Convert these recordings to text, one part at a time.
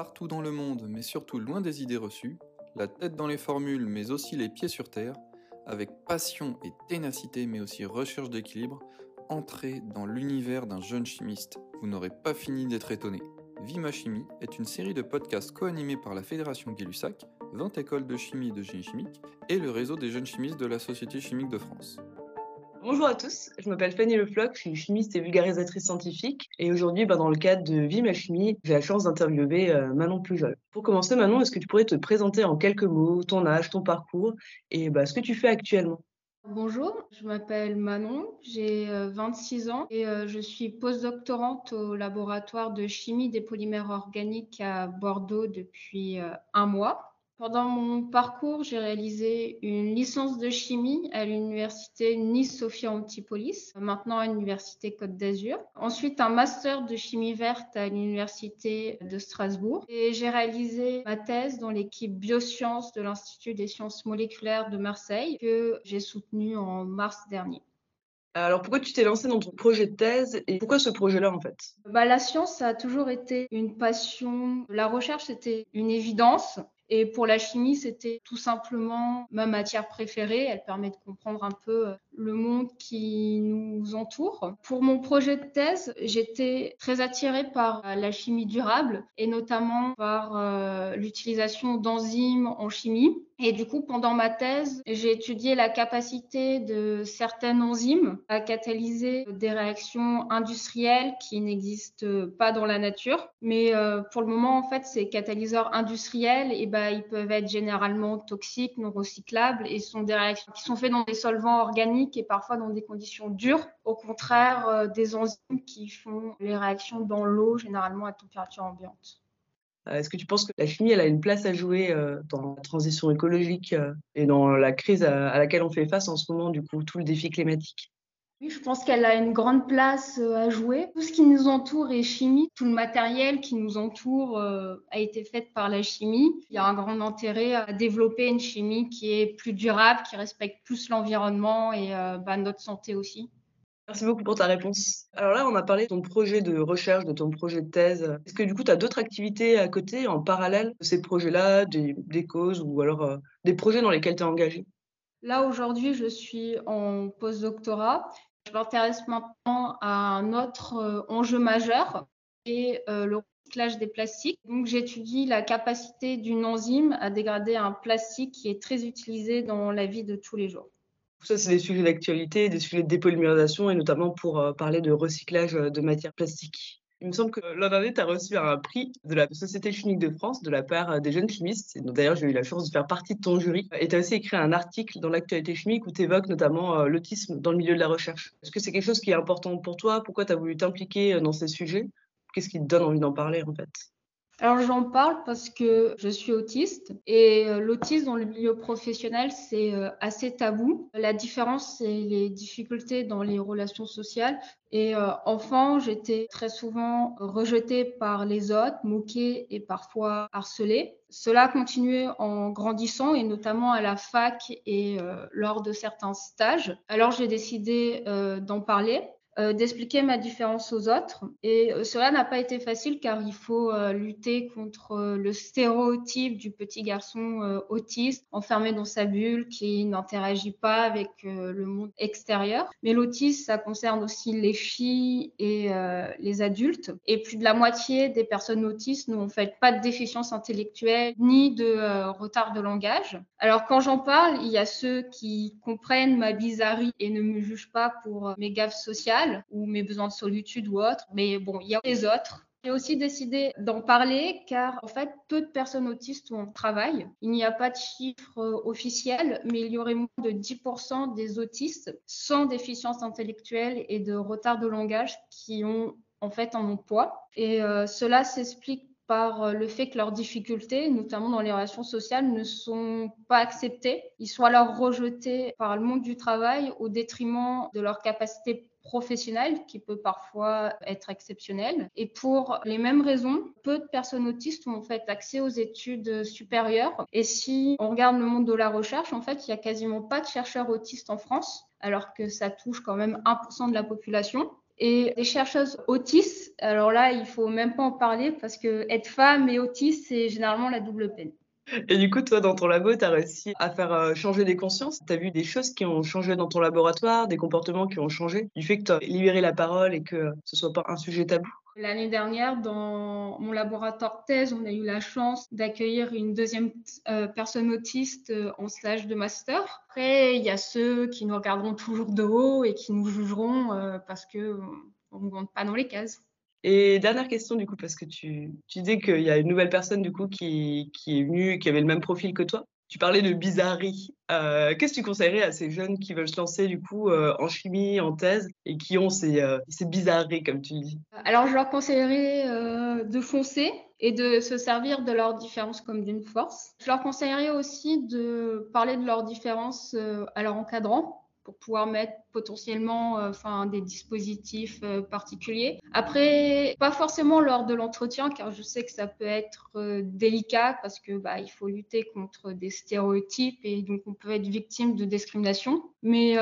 Partout dans le monde, mais surtout loin des idées reçues, la tête dans les formules, mais aussi les pieds sur terre, avec passion et ténacité, mais aussi recherche d'équilibre, entrez dans l'univers d'un jeune chimiste. Vous n'aurez pas fini d'être étonné. Vima Chimie est une série de podcasts co-animés par la Fédération Gay-Lussac, 20 écoles de chimie et de génie chimique, et le réseau des jeunes chimistes de la Société chimique de France. Bonjour à tous, je m'appelle Fanny Lefloc, je suis chimiste et vulgarisatrice scientifique et aujourd'hui, bah, dans le cadre de Vie chimie, j'ai la chance d'interviewer euh, Manon Pujol. Pour commencer, Manon, est-ce que tu pourrais te présenter en quelques mots ton âge, ton parcours et bah, ce que tu fais actuellement? Bonjour, je m'appelle Manon, j'ai 26 euh, ans et euh, je suis postdoctorante au laboratoire de chimie des polymères organiques à Bordeaux depuis un mois. Pendant mon parcours, j'ai réalisé une licence de chimie à l'université Nice-Sophia Antipolis, maintenant à l'université Côte d'Azur. Ensuite, un master de chimie verte à l'université de Strasbourg. Et j'ai réalisé ma thèse dans l'équipe biosciences de l'Institut des sciences moléculaires de Marseille que j'ai soutenue en mars dernier. Alors pourquoi tu t'es lancé dans ton projet de thèse et pourquoi ce projet-là en fait? Bah, La science ça a toujours été une passion. La recherche c'était une évidence et pour la chimie, c'était tout simplement ma matière préférée. Elle permet de comprendre un peu euh, le monde qui nous entoure. Pour mon projet de thèse, j'étais très attirée par euh, la chimie durable et notamment par euh, l'utilisation d'enzymes en chimie. Et du coup, pendant ma thèse, j'ai étudié la capacité de certaines enzymes à catalyser des réactions industrielles qui n'existent pas dans la nature. Mais euh, pour le moment, en fait, ces catalyseurs industriels, eh ben, ils peuvent être généralement toxiques, non recyclables, et sont des réactions qui sont faites dans des solvants organiques et parfois dans des conditions dures. Au contraire, euh, des enzymes qui font les réactions dans l'eau, généralement à température ambiante. Euh, est-ce que tu penses que la chimie, elle a une place à jouer euh, dans la transition écologique et dans la crise à laquelle on fait face en ce moment, du coup, tout le défi climatique? Oui, je pense qu'elle a une grande place à jouer. Tout ce qui nous entoure est chimie. Tout le matériel qui nous entoure a été fait par la chimie. Il y a un grand intérêt à développer une chimie qui est plus durable, qui respecte plus l'environnement et bah, notre santé aussi. Merci beaucoup pour ta réponse. Alors là, on a parlé de ton projet de recherche, de ton projet de thèse. Est-ce que du coup, tu as d'autres activités à côté, en parallèle de ces projets-là, des, causes ou alors euh, des projets dans lesquels tu es engagé? Là, aujourd'hui, je suis en postdoctorat. Je m'intéresse maintenant à un autre euh, enjeu majeur, qui est euh, le recyclage des plastiques. Donc, j'étudie la capacité d'une enzyme à dégrader un plastique qui est très utilisé dans la vie de tous les jours. Ça, c'est des sujets d'actualité, des sujets de dépolymérisation et notamment pour euh, parler de recyclage de matières plastiques. Il me semble que l'an dernier, tu as reçu un prix de la Société chimique de France de la part euh, des jeunes chimistes. D'ailleurs, j'ai eu la chance de faire partie de ton jury. Et tu as aussi écrit un article dans l'actualité chimique où tu évoques notamment l'autisme dans le milieu de la recherche. Est-ce que c'est quelque chose qui est important pour toi? Pourquoi tu as voulu t'impliquer dans ces sujets? Qu'est-ce qui te donne envie d'en parler en fait? Alors j'en parle parce que je suis autiste et euh, l'autisme dans le milieu professionnel c'est euh, assez tabou. La différence c'est les difficultés dans les relations sociales et euh, enfant j'étais très souvent rejetée par les autres, moquée et parfois harcelée. Cela a continué en grandissant et notamment à la fac et lors de certains stages. Alors j'ai décidé d'en parler euh, d'expliquer ma différence aux autres. Et euh, cela n'a pas été facile car il faut euh, lutter contre le stéréotype du petit garçon autiste enfermé dans sa bulle qui n'interagit pas avec le monde extérieur. Mais l'autisme, ça concerne aussi les filles et les adultes. Et plus de la moitié des personnes autistes n'ont fait pas de déficience intellectuelle ni de retard de langage. Alors quand j'en parle, il y a ceux qui comprennent ma bizarrerie et ne me jugent pas pour mes gaffes sociales ou mes besoins de solitude ou autre. Mais bon, il y a les autres. J'ai aussi décidé d'en parler car en fait peu de personnes autistes ont travail. Il n'y a pas de chiffre euh, officiel, mais il y aurait moins de 10% des autistes sans déficience intellectuelle et de retard de langage qui ont en fait un emploi. Et euh, cela s'explique par euh, le fait que leurs difficultés, notamment dans les relations sociales, ne sont pas acceptées. Ils sont alors rejetés par le monde du travail au détriment de leur capacité professionnel qui peut parfois être exceptionnel. Et pour les mêmes raisons, peu de personnes autistes ont en fait accès aux études supérieures. Et si on regarde le monde de la recherche, en fait, il n'y a quasiment pas de chercheurs autistes en France, alors que ça touche quand même 1% de la population. Et des chercheuses autistes, alors là, il faut même pas en parler parce que être femme et autiste, c'est généralement la double peine. Et du coup, toi, dans ton labo, tu as réussi à faire euh, changer des consciences? Tu as vu des choses qui ont changé dans ton laboratoire, des comportements qui ont changé, du fait que tu as libéré la parole et que ce soit pas un sujet tabou? L'année dernière, dans mon laboratoire thèse, on a eu la chance d'accueillir une deuxième euh, personne autiste euh, en stage de master. Après, il y a ceux qui nous regarderont toujours de haut et qui nous jugeront parce que on ne rentre pas dans les cases. Et dernière question, du coup, parce que tu, tu disais qu'il y a une nouvelle personne, du coup, qui, qui est venue, qui avait le même profil que toi. Tu parlais de bizarrerie. Euh, Qu'est-ce que tu conseillerais à ces jeunes qui veulent se lancer, du coup, euh, en chimie, en thèse, et qui ont ces, euh, ces bizarreries, comme tu dis? Alors, je leur conseillerais de foncer et de se servir de leurs différences comme d'une force. Je leur conseillerais aussi de parler de leurs différences à leur encadrant pour pouvoir mettre potentiellement euh, enfin, des dispositifs euh, particuliers. Après, pas forcément lors de l'entretien, car je sais que ça peut être euh, délicat parce que bah, il faut lutter contre des stéréotypes et donc on peut être victime de discrimination. Mais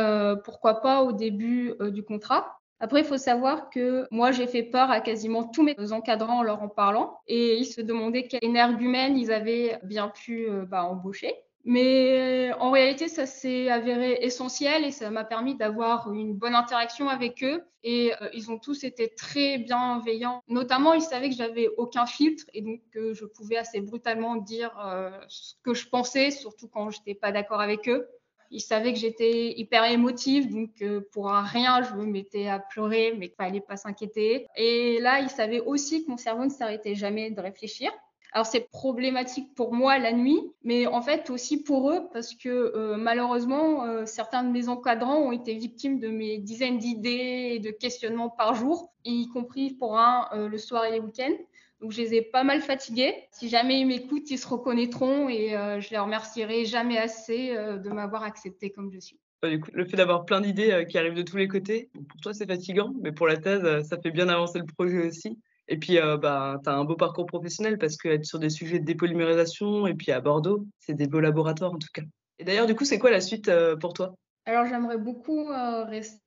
pourquoi pas au début du contrat après, il faut savoir que moi, j'ai fait peur à quasiment tous mes encadrants en leur en parlant et ils se demandaient quelle énergumène ils avaient bien pu bah, embaucher. Mais en réalité, ça s'est avéré essentiel et ça m'a permis d'avoir une bonne interaction avec eux. Et euh, ils ont tous été très bienveillants. Notamment, ils savaient que j'avais aucun filtre et donc que je pouvais assez brutalement dire euh, ce que je pensais, surtout quand je n'étais pas d'accord avec eux. Ils savaient que j'étais hyper émotive, donc euh, pour rien, je me mettais à pleurer, mais qu'il fallait pas s'inquiéter. Et là, ils savaient aussi que mon cerveau ne s'arrêtait jamais de réfléchir. Alors c'est problématique pour moi la nuit, mais en fait aussi pour eux parce que euh, malheureusement euh, certains de mes encadrants ont été victimes de mes dizaines d'idées et de questionnements par jour, y compris pour un euh, le soir et les week-ends. Donc je les ai pas mal fatigués. Si jamais ils m'écoutent, ils se reconnaîtront et je les remercierai jamais assez de m'avoir accepté comme je suis. Du coup, le fait d'avoir plein d'idées qui arrivent de tous les côtés, pour toi c'est fatigant, mais pour la thèse, ça fait bien avancer le projet aussi. Et puis, euh, bah, tu as un beau parcours professionnel parce qu'être sur des sujets de dépolymérisation et puis à Bordeaux, c'est des beaux laboratoires en tout cas. Et d'ailleurs, du coup, c'est quoi la suite euh, pour toi? Alors, j'aimerais beaucoup euh, rester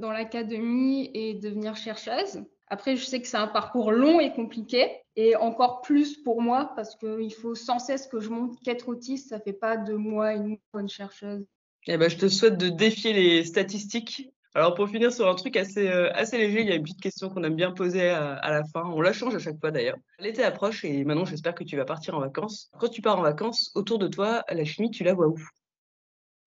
dans l'académie et devenir chercheuse. Après, je sais que c'est un parcours long et compliqué, et encore plus pour moi, parce qu'il faut sans cesse que je montre qu'être autiste, ça fait pas de moi une bonne chercheuse. Eh ben, je te souhaite de défier les statistiques alors pour finir sur un truc assez, euh, assez léger, il y a une petite question qu'on aime bien poser à, à, la fin. On la change à chaque fois d'ailleurs. L'été approche et maintenant j'espère que tu vas partir en vacances. Quand tu pars en vacances, autour de toi, la chimie, tu la vois où?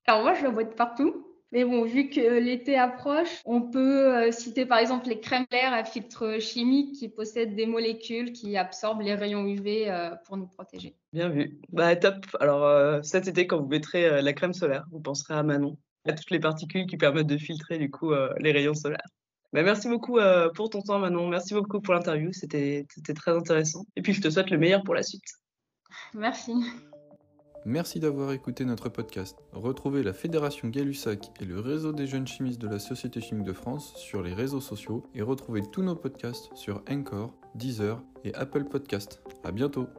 Alors moi, je la vois de partout. Mais bon, vu que l'été approche, on peut euh, citer par exemple les crèmes solaires à filtre chimique qui possèdent des molécules qui absorbent les rayons UV euh, pour nous protéger. Bien vu. Bah top. Alors cet été, quand vous mettrez la crème solaire, vous penserez à Manon à toutes les particules qui permettent de filtrer du coup euh, les rayons solaires. Bah, merci beaucoup euh, pour ton temps Manon, merci beaucoup pour l'interview, c'était très intéressant. Et puis je te souhaite le meilleur pour la suite. Merci. Merci d'avoir écouté notre podcast. Retrouvez la Fédération Gay-Lussac et le réseau des jeunes chimistes de la Société chimique de France sur les réseaux sociaux et retrouvez tous nos podcasts sur Encore, Deezer et Apple Podcast. À bientôt.